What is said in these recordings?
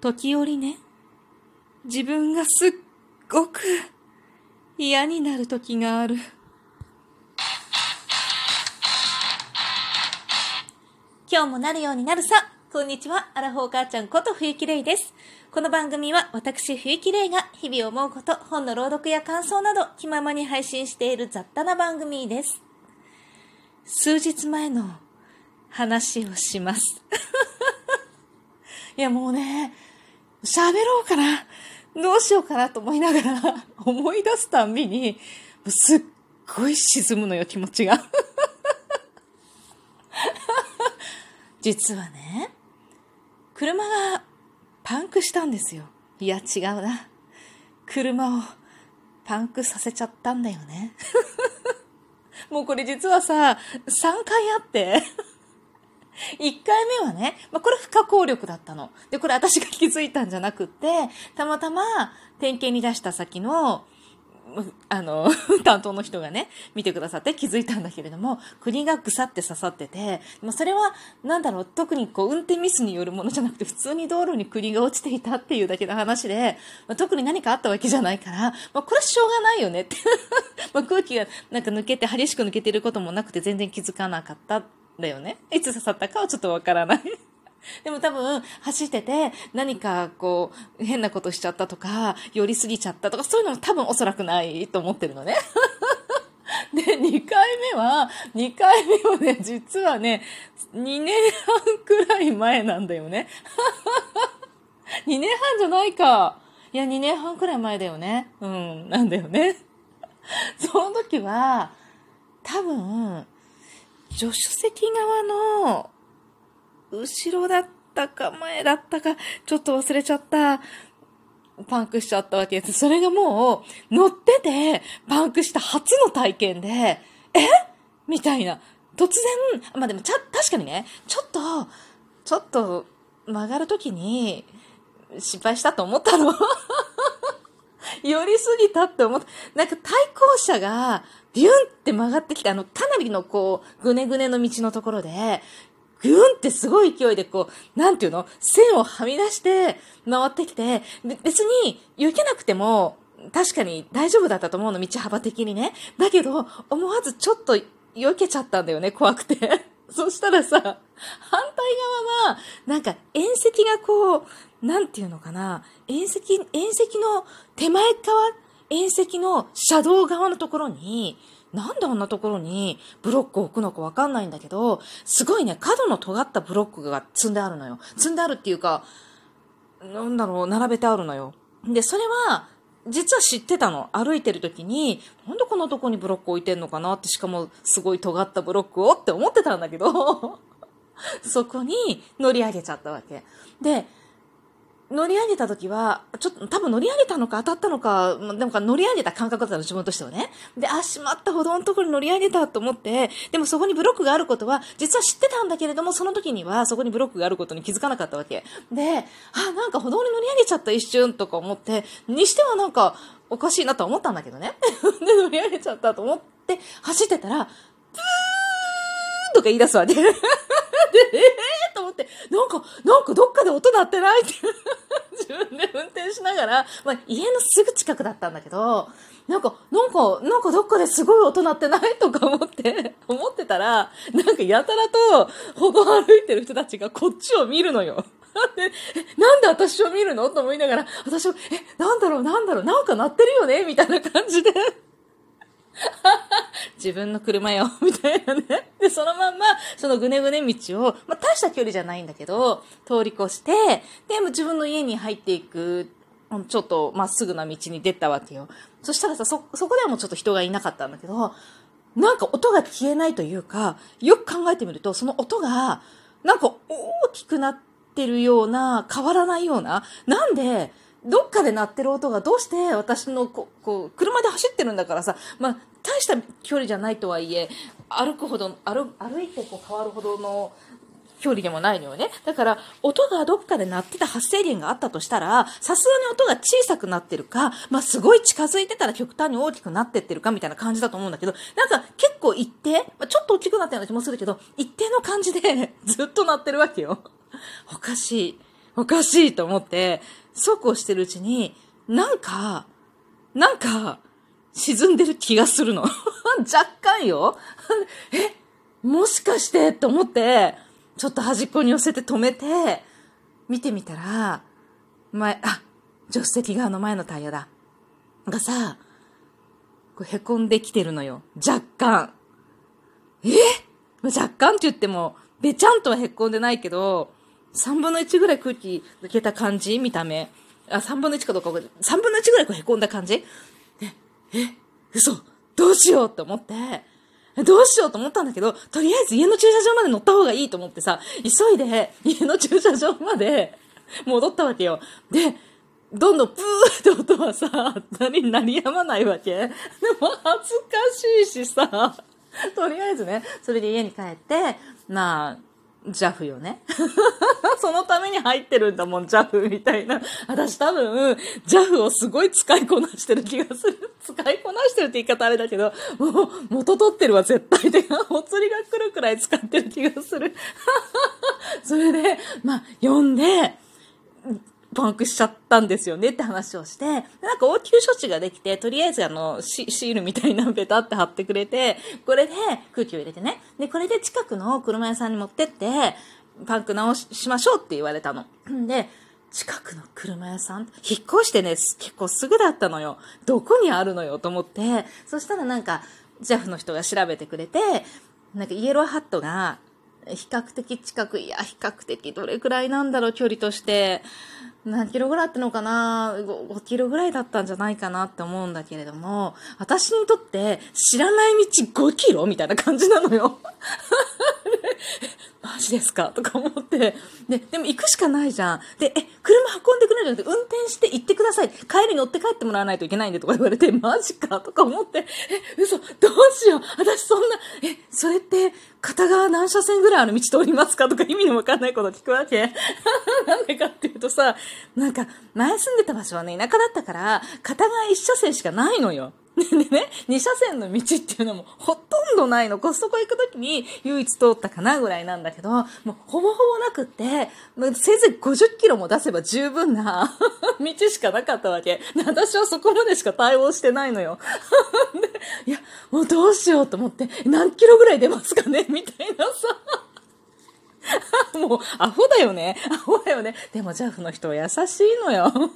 時折ね、自分がすっごく嫌になる時がある。今日もなるようになるさ。こんにちは。アラフォー母ちゃんこと冬木玲です。この番組は私冬木玲が日々思うこと、本の朗読や感想など気ままに配信している雑多な番組です。数日前の話をします。いやもうね、喋ろうかな。どうしようかなと思いながら、思い出すたんびに、すっごい沈むのよ、気持ちが。実はね、車がパンクしたんですよ。いや、違うな。車をパンクさせちゃったんだよね。もうこれ実はさ、3回あって 1回目はね、まあ、これ不可抗力だったの。で、これ私が気づいたんじゃなくって、たまたま点検に出した先の、あの、担当の人がね、見てくださって気づいたんだけれども、国がぐさって刺さってて、ま、それは、なんだろう、特にこう、運転ミスによるものじゃなくて、普通に道路に栗が落ちていたっていうだけの話で、まあ、特に何かあったわけじゃないから、まあ、これはしょうがないよねって ま空気がなんか抜けて、激しく抜けてることもなくて全然気づかなかっただよね。いつ刺さったかはちょっとわからない。でも多分、走ってて、何かこう、変なことしちゃったとか、寄りすぎちゃったとか、そういうのも多分おそらくないと思ってるのね。で、2回目は、2回目はね、実はね、2年半くらい前なんだよね。2年半じゃないか。いや、2年半くらい前だよね。うん、なんだよね。その時は、多分、助手席側の後ろだったか前だったか、ちょっと忘れちゃった。パンクしちゃったわけです。それがもう、乗ってて、パンクした初の体験で、え？みたいな。突然、まあでもちゃ、確かにね、ちょっと、ちょっと曲がるときに失敗したと思ったの。寄りすぎたって思った。なんか対向車がビュンって曲がってきて、あの、かなりのこう、ぐねぐねの道のところで、ぐんってすごい勢いでこう、なんていうの？線をはみ出して回ってきて、別に避けなくても、確かに大丈夫だったと思うの、道幅的にね。だけど、思わずちょっと避けちゃったんだよね、怖くて。そしたらさ、反対側は、なんか縁石がこう、なんていうのかな、縁石、縁石の手前側、縁石の車道側のところに、なんであんなところにブロックを置くのかわかんないんだけど、すごいね、角の尖ったブロックが積んであるのよ。積んであるっていうか、なんだろう、並べてあるのよ。で、それは、実は知ってたの。歩いてる時に、なんでこんなとこにブロック置いてんのかなって、しかもすごい尖ったブロックをって思ってたんだけど、そこに乗り上げちゃったわけ。で、乗り上げた時は、ちょっと多分乗り上げたのか当たったのか、でもか乗り上げた感覚だったの、自分としてはね。で、あ、しまった歩道のところに乗り上げたと思って、でもそこにブロックがあることは、実は知ってたんだけれども、その時にはそこにブロックがあることに気づかなかったわけ。で、あ、なんか歩道に乗り上げちゃった一瞬とか思って、にしてはなんかおかしいなと思ったんだけどね。で、乗り上げちゃったと思って走ってたら、ブーンとか言い出すわけ。と思って、なんか、なんかどっかで音鳴ってない？っ て自分で運転しながら、まあ、家のすぐ近くだったんだけど、なんか、なんか、なんかどっかですごい音鳴ってない？とか思って、思ってたら、なんかやたらと歩道歩いてる人たちがこっちを見るのよ。で、なんで私を見るの？と思いながら、私を、え、なんだろう、なんだろう、なんか鳴ってるよね？みたいな感じで。自分の車よ、みたいなね。で、そのまんま、そのぐねぐね道を、まあ、大した距離じゃないんだけど、通り越して、で、自分の家に入っていく、ちょっとまっすぐな道に出たわけよ。そしたらさ、そ、そこではもうちょっと人がいなかったんだけど、なんか音が消えないというか、よく考えてみると、その音が、なんか大きくなってるような、変わらないような、なんで、どっかで鳴ってる音がどうして私のここう車で走ってるんだからさ、まあ、大した距離じゃないとはいえ歩くほど歩歩いてこう変わるほどの距離でもないのよね。だから、音がどっかで鳴ってた発生源があったとしたら、さすがに音が小さくなってるか、まあ、すごい近づいてたら極端に大きくなってってるかみたいな感じだと思うんだけど、なんか結構一定、まあ、ちょっと大きくなったような気もするけど、一定の感じで ずっと鳴ってるわけよ。おかしい。おかしいと思って、そうこうしてるうちに、なんか、なんか、沈んでる気がするの。若干よ。え、もしかしてって思って、ちょっと端っこに寄せて止めて、見てみたら、前、あ、助手席側の前のタイヤだ。がさ、こう凹んできてるのよ。若干。え？若干って言っても、べちゃんとは凹んでないけど、3分の1ぐらい空気抜けた感じ見た目。あ、3分の1かどうか分かんない、3分の1ぐらいこう凹んだ感じえ、え、嘘どうしようって思って、どうしようと思ったんだけど、とりあえず家の駐車場まで乗った方がいいと思ってさ、急いで家の駐車場まで 戻ったわけよ。で、どんどんプーって音はさ、何、鳴りやまないわけ。でも恥ずかしいしさ、とりあえずね、それで家に帰って、まあ、ジャフよね。そのために入ってるんだもん、ジャフみたいな。私多分、ジャフをすごい使いこなしてる気がする。使いこなしてるって言い方あれだけど、もう元取ってるわ、絶対で。お釣りが来るくらい使ってる気がする。それで、まあ、読んで、パンクしちゃったんですよねって話をして、なんか応急処置ができて、とりあえずあのシ、ールみたいなベタって貼ってくれて、これで空気を入れてね。で、これで近くの車屋さんに持ってって、パンク直しましょうって言われたの。で、近くの車屋さん引っ越してね、結構すぐだったのよ。どこにあるのよと思って、そしたらなんか、JAF の人が調べてくれて、なんかイエローハットが比較的近く、いや、比較的どれくらいなんだろう、距離として。何キロぐらいあったのかな 5, 5キロぐらいだったんじゃないかなって思うんだけれども、私にとって知らない道5キロみたいな感じなのよ。マジですか？とか思って。で、でも行くしかないじゃん。で、え、車運んでくれるんじゃなくて、運転して行ってください。帰り乗って帰ってもらわないといけないんでとか言われて、マジか？とか思って、え、嘘、どうしよう。私そんな、え、それって、片側何車線ぐらいある道通りますかとか意味のわかんないこと聞くわけ。なんでかっていうとさ、なんか、前住んでた場所はね、田舎だったから、片側1車線しかないのよ。でね、2車線の道っていうのもほとんどないの。コストコ行くときに唯一通ったかなぐらいなんだけど、もうほぼほぼなくって、せいぜい50キロも出せば十分な 道しかなかったわけ。私はそこまでしか対応してないのよ。いや、もうどうしようと思って、何キロぐらい出ますかねみたいなさ。もう、アホだよね。アホだよね。でも、ジャフの人は優しいのよ。運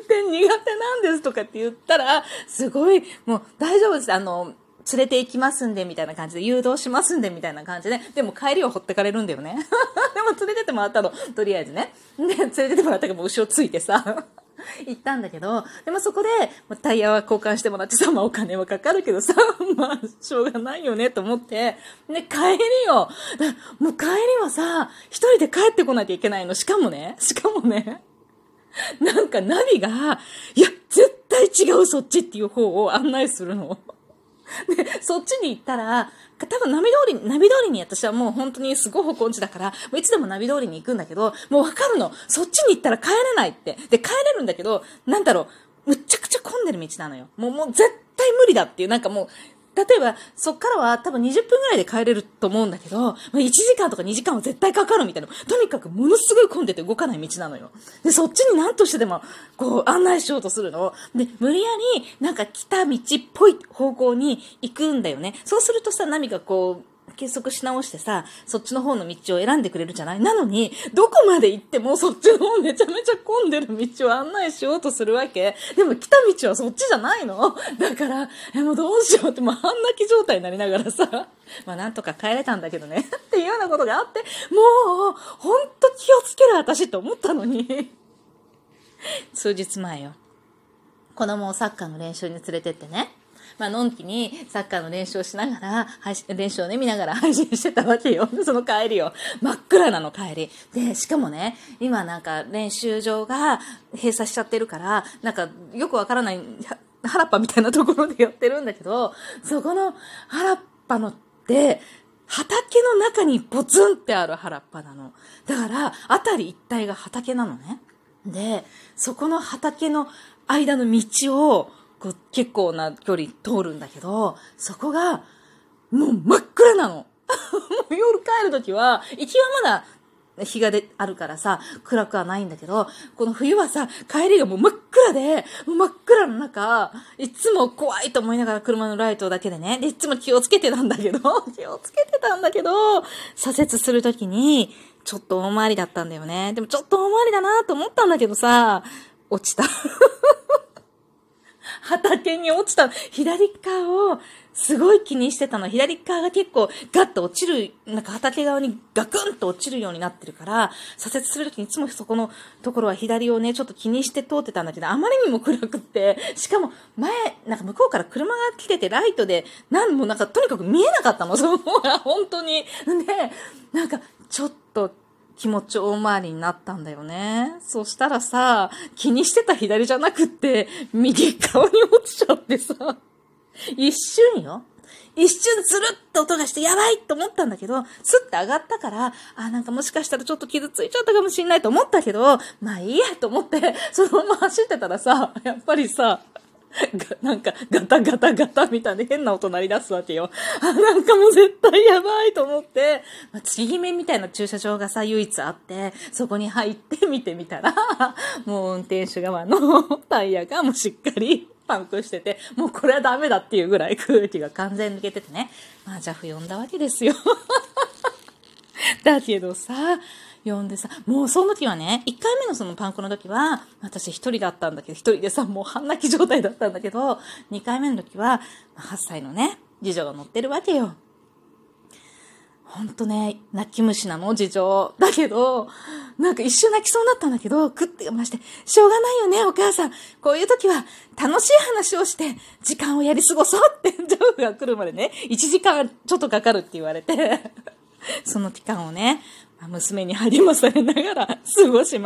転苦手なんですとかって言ったら、すごい、もう大丈夫です。あの、連れて行きますんで、みたいな感じで、誘導しますんで、みたいな感じで、でも帰りをほってかれるんだよね。でも連れてってもらったの、とりあえずね。で、連れてってもらったからもう後ろついてさ。行ったんだけど、でもそこで、まタイヤは交換してもらってさ、まあお金はかかるけどさ、まあしょうがないよねと思って、で、帰りよ。もう帰りはさ、一人で帰ってこなきゃいけないの。しかもね、しかもね、なんかナビが、いや、絶対違うそっちっていう方を案内するの。で、そっちに行ったら、多分ナビ通り、ナビ通りに私はもう本当にすごい方向地だから、もういつでもナビ通りに行くんだけど、もうわかるの。そっちに行ったら帰れないって。で、帰れるんだけど、なんだろう、むっちゃくちゃ混んでる道なのよ。もう、もう絶対無理だっていう、なんかもう、例えば、そっからは多分20分ぐらいで帰れると思うんだけど、1時間とか2時間は絶対かかるみたいな。とにかくものすごい混んでて動かない道なのよ。で、そっちに何としてでも、こう、案内しようとするの。で、無理やり、なんか来た道っぽい方向に行くんだよね。そうするとさ、波がこう、結束し直してさ、そっちの方の道を選んでくれるじゃない？なのに、どこまで行ってもそっちの方めちゃめちゃ混んでる道を案内しようとするわけ。でも来た道はそっちじゃないの？だから、え、もうどうしようって、もう半泣き状態になりながらさ、まあなんとか帰れたんだけどね、っていうようなことがあって、もう、ほんと気をつける私と思ったのに。数日前よ。子供をサッカーの練習に連れてってね。まあ、のんきにサッカーの練習をしながら、配信、練習をね、見ながら 配信してたわけよ。その帰りを。真っ暗なの、帰り。で、しかもね、今なんか練習場が閉鎖しちゃってるから、なんかよくわからない、原っぱみたいなところでやってるんだけど、そこの原っぱのって、畑の中にポツンってある原っぱなの。だから、あたり一帯が畑なのね。で、そこの畑の間の道を、こう結構な距離通るんだけど、そこが、もう真っ暗なの。もう夜帰るときは、行きはまだ、日がであるからさ、暗くはないんだけど、この冬はさ、帰りがもう真っ暗で、真っ暗の中、いつも怖いと思いながら車のライトだけでね、でいつも気をつけてたんだけど、気をつけてたんだけど、左折するときに、ちょっと大回りだったんだよね。でもちょっと大回りだなと思ったんだけどさ、落ちた。畑に落ちた。左側をすごい気にしてたの。左側が結構ガッと落ちる、なんか畑側にガクンと落ちるようになってるから、左折するときにいつもそこのところは左をね、ちょっと気にして通ってたんだけど、あまりにも暗くって、しかも前、なんか向こうから車が来ててライトで、なんもなんかとにかく見えなかったの。その方が本当に。で、なんかちょっと気持ち大回りになったんだよね。そしたらさ、気にしてた左じゃなくって、右側に落ちちゃってさ、一瞬よ。一瞬ズルッと音がしてやばいと思ったんだけど、スッて上がったから、あ、なんかもしかしたらちょっと傷ついちゃったかもしんないと思ったけど、まあいいやと思って、そのまま走ってたらさ、やっぱりさ、が なんか、ガタガタガタみたいな変な音鳴り出すわけよ。あ、なんかもう絶対やばいと思って、まあ、ちぎめみたいな駐車場がさ、唯一あって、そこに入って見てみたら、もう運転手側の タイヤがもうしっかりパンクしてて、もうこれはダメだっていうぐらい空気が完全抜けててね。まあ、ジャフ呼んだわけですよ。だけどさ、呼んでさ、もうその時はね、1回目のそのパンクの時は、私一人だったんだけど、一人でさ、もう半泣き状態だったんだけど、2回目の時は、8歳のね、次女が乗ってるわけよ。ほんとね、泣き虫なの、次女。だけど、なんか一瞬泣きそうになったんだけど、くってまして、しょうがないよね、お母さん。こういう時は楽しい話をして、時間をやり過ごそうって、ジョーが来るまでね、1時間ちょっとかかるって言われて、その期間をね、娘に励まされながら過ごします。